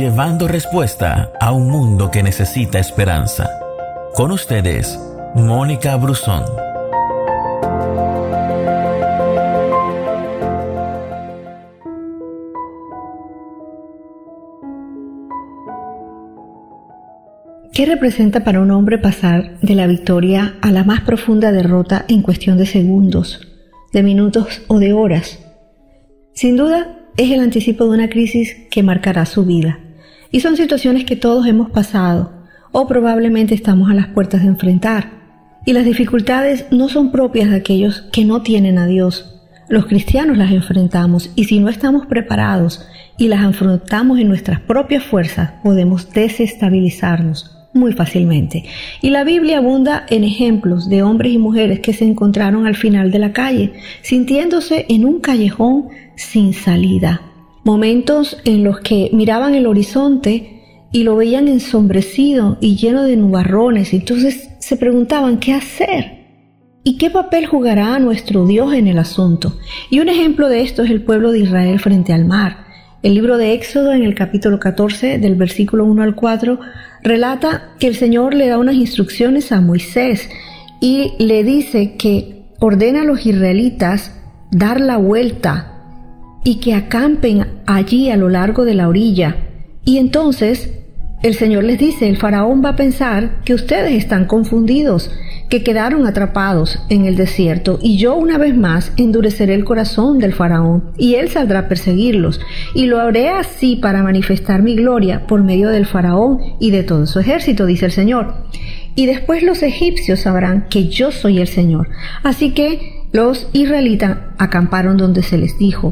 llevando respuesta a un mundo que necesita esperanza. Con ustedes, Mónica Brusón. ¿Qué representa para un hombre pasar de la victoria a la más profunda derrota en cuestión de segundos, de minutos o de horas? Sin duda, es el anticipo de una crisis que marcará su vida. Y son situaciones que todos hemos pasado o probablemente estamos a las puertas de enfrentar. Y las dificultades no son propias de aquellos que no tienen a Dios. Los cristianos las enfrentamos y si no estamos preparados y las afrontamos en nuestras propias fuerzas, podemos desestabilizarnos muy fácilmente. Y la Biblia abunda en ejemplos de hombres y mujeres que se encontraron al final de la calle, sintiéndose en un callejón sin salida. Momentos en los que miraban el horizonte y lo veían ensombrecido y lleno de nubarrones, entonces se preguntaban qué hacer. ¿Y qué papel jugará nuestro Dios en el asunto? Y un ejemplo de esto es el pueblo de Israel frente al mar. El libro de Éxodo en el capítulo 14 del versículo 1 al 4 relata que el Señor le da unas instrucciones a Moisés y le dice que ordena a los israelitas dar la vuelta y que acampen allí a lo largo de la orilla. Y entonces el Señor les dice, el faraón va a pensar que ustedes están confundidos, que quedaron atrapados en el desierto, y yo una vez más endureceré el corazón del faraón, y él saldrá a perseguirlos, y lo haré así para manifestar mi gloria por medio del faraón y de todo su ejército, dice el Señor. Y después los egipcios sabrán que yo soy el Señor. Así que los israelitas acamparon donde se les dijo.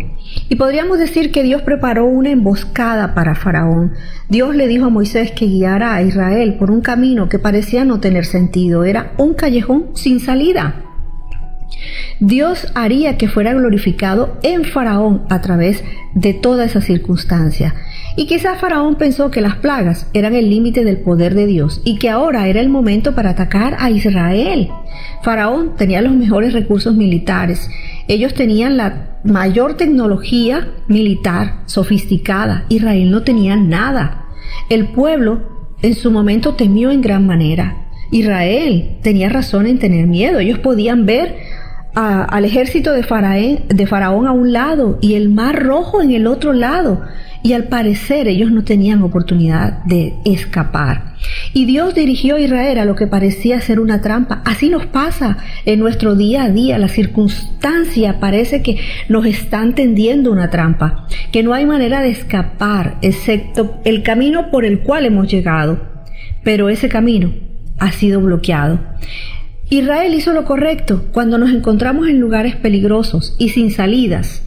Y podríamos decir que Dios preparó una emboscada para Faraón. Dios le dijo a Moisés que guiara a Israel por un camino que parecía no tener sentido. Era un callejón sin salida. Dios haría que fuera glorificado en Faraón a través de toda esa circunstancia. Y quizás Faraón pensó que las plagas eran el límite del poder de Dios y que ahora era el momento para atacar a Israel. Faraón tenía los mejores recursos militares. Ellos tenían la mayor tecnología militar sofisticada. Israel no tenía nada. El pueblo en su momento temió en gran manera. Israel tenía razón en tener miedo. Ellos podían ver al ejército de, de Faraón a un lado y el mar rojo en el otro lado y al parecer ellos no tenían oportunidad de escapar. Y Dios dirigió a Israel a lo que parecía ser una trampa. Así nos pasa en nuestro día a día. La circunstancia parece que nos están tendiendo una trampa, que no hay manera de escapar excepto el camino por el cual hemos llegado. Pero ese camino ha sido bloqueado. Israel hizo lo correcto cuando nos encontramos en lugares peligrosos y sin salidas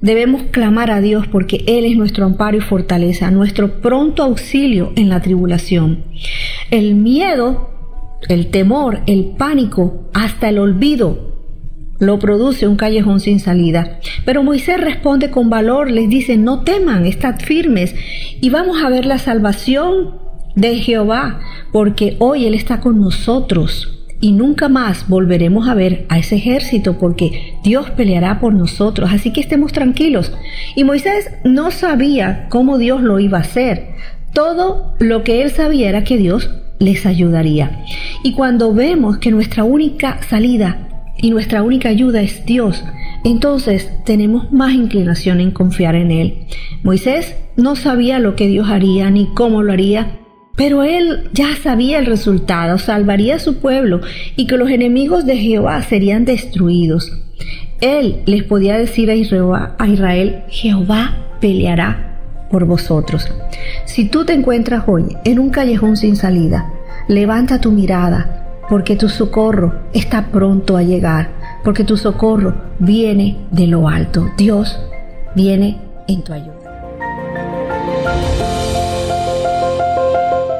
Debemos clamar a Dios porque Él es nuestro amparo y fortaleza, nuestro pronto auxilio en la tribulación. El miedo, el temor, el pánico, hasta el olvido lo produce un callejón sin salida. Pero Moisés responde con valor, les dice, no teman, estad firmes y vamos a ver la salvación de Jehová, porque hoy Él está con nosotros y nunca más volveremos a ver a ese ejército porque Dios peleará por nosotros, así que estemos tranquilos. Y Moisés no sabía cómo Dios lo iba a hacer. Todo lo que él sabía era que Dios les ayudaría. Y cuando vemos que nuestra única salida y nuestra única ayuda es Dios, entonces tenemos más inclinación en confiar en Él. Moisés no sabía lo que Dios haría ni cómo lo haría, pero él ya sabía el resultado, salvaría a su pueblo y que los enemigos de Jehová serían destruidos. Él les podía decir a Israel, Jehová peleará por vosotros. Si tú te encuentras hoy en un callejón sin salida, levanta tu mirada, porque tu socorro está pronto a llegar, porque tu socorro viene de lo alto. Dios viene en tu ayuda.